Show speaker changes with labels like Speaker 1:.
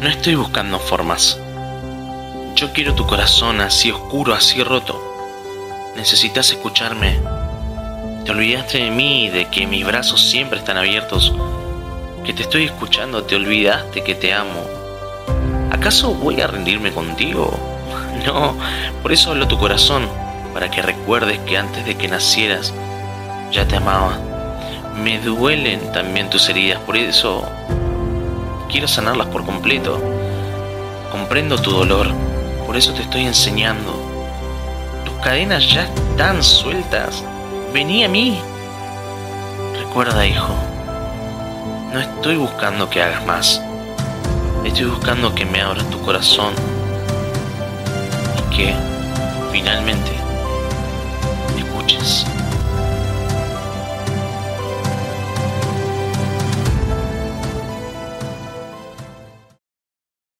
Speaker 1: No estoy buscando formas. Yo quiero tu corazón así oscuro, así roto. Necesitas escucharme. Te olvidaste de mí, de que mis brazos siempre están abiertos, que te estoy escuchando, te olvidaste que te amo. ¿Acaso voy a rendirme contigo? No, por eso hablo tu corazón, para que recuerdes que antes de que nacieras ya te amaba. Me duelen también tus heridas, por eso quiero sanarlas por completo. Comprendo tu dolor, por eso te estoy enseñando. Tus cadenas ya están sueltas. Vení a mí. Recuerda, hijo, no estoy buscando que hagas más. Estoy buscando que me abras tu corazón y que finalmente me escuches.